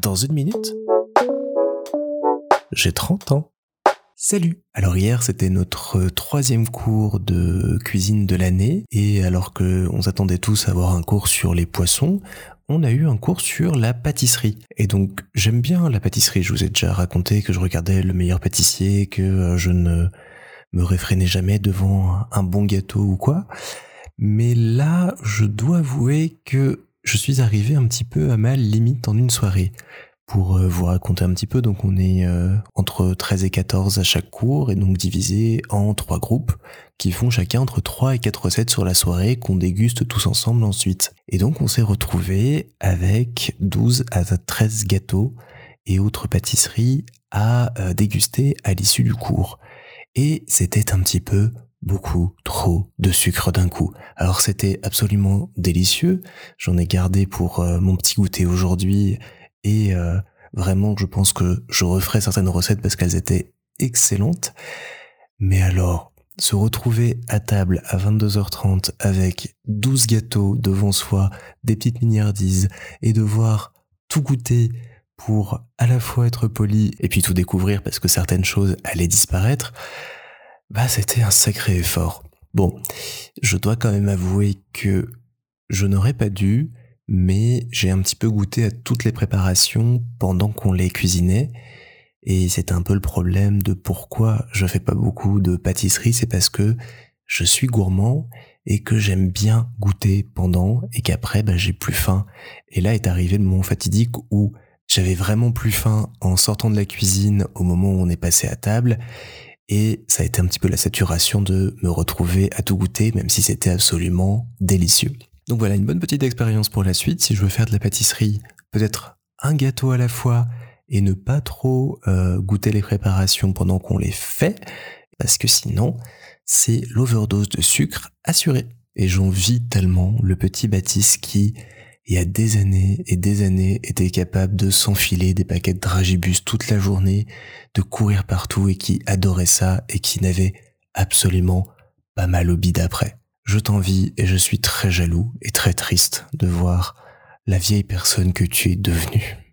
Dans une minute, j'ai 30 ans. Salut Alors hier c'était notre troisième cours de cuisine de l'année et alors que on s'attendait tous à avoir un cours sur les poissons, on a eu un cours sur la pâtisserie. Et donc j'aime bien la pâtisserie, je vous ai déjà raconté que je regardais le meilleur pâtissier, que euh, je ne me réfrénais jamais devant un bon gâteau ou quoi. Mais là, je dois avouer que je suis arrivé un petit peu à ma limite en une soirée. Pour euh, vous raconter un petit peu, donc on est euh, entre 13 et 14 à chaque cours et donc divisé en trois groupes qui font chacun entre 3 et 4 recettes sur la soirée qu'on déguste tous ensemble ensuite. Et donc on s'est retrouvé avec 12 à 13 gâteaux et autres pâtisseries à euh, déguster à l'issue du cours. Et c'était un petit peu beaucoup trop de sucre d'un coup. Alors c'était absolument délicieux. J'en ai gardé pour euh, mon petit goûter aujourd'hui et euh, vraiment je pense que je referai certaines recettes parce qu'elles étaient excellentes. Mais alors, se retrouver à table à 22h30 avec 12 gâteaux devant soi, des petites milliardises et devoir tout goûter pour à la fois être poli et puis tout découvrir parce que certaines choses allaient disparaître, bah, c'était un sacré effort. Bon, je dois quand même avouer que je n'aurais pas dû, mais j'ai un petit peu goûté à toutes les préparations pendant qu'on les cuisinait. Et c'est un peu le problème de pourquoi je fais pas beaucoup de pâtisserie, c'est parce que je suis gourmand et que j'aime bien goûter pendant et qu'après bah, j'ai plus faim. Et là est arrivé le moment fatidique où j'avais vraiment plus faim en sortant de la cuisine au moment où on est passé à table et ça a été un petit peu la saturation de me retrouver à tout goûter, même si c'était absolument délicieux. Donc voilà, une bonne petite expérience pour la suite. Si je veux faire de la pâtisserie, peut-être un gâteau à la fois et ne pas trop euh, goûter les préparations pendant qu'on les fait, parce que sinon, c'est l'overdose de sucre assurée. Et j'en vis tellement le petit Baptiste qui il y a des années et des années, était capable de s'enfiler des paquets de dragibus toute la journée, de courir partout et qui adorait ça et qui n'avait absolument pas mal au bide après. Je t'envie et je suis très jaloux et très triste de voir la vieille personne que tu es devenue.